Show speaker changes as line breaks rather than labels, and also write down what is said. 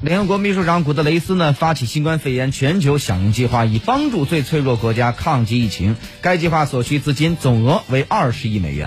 联合国秘书长古特雷斯呢发起新冠肺炎全球响应计划以帮助最脆弱国家抗击疫情。该计划所需资金总额为二十亿美元。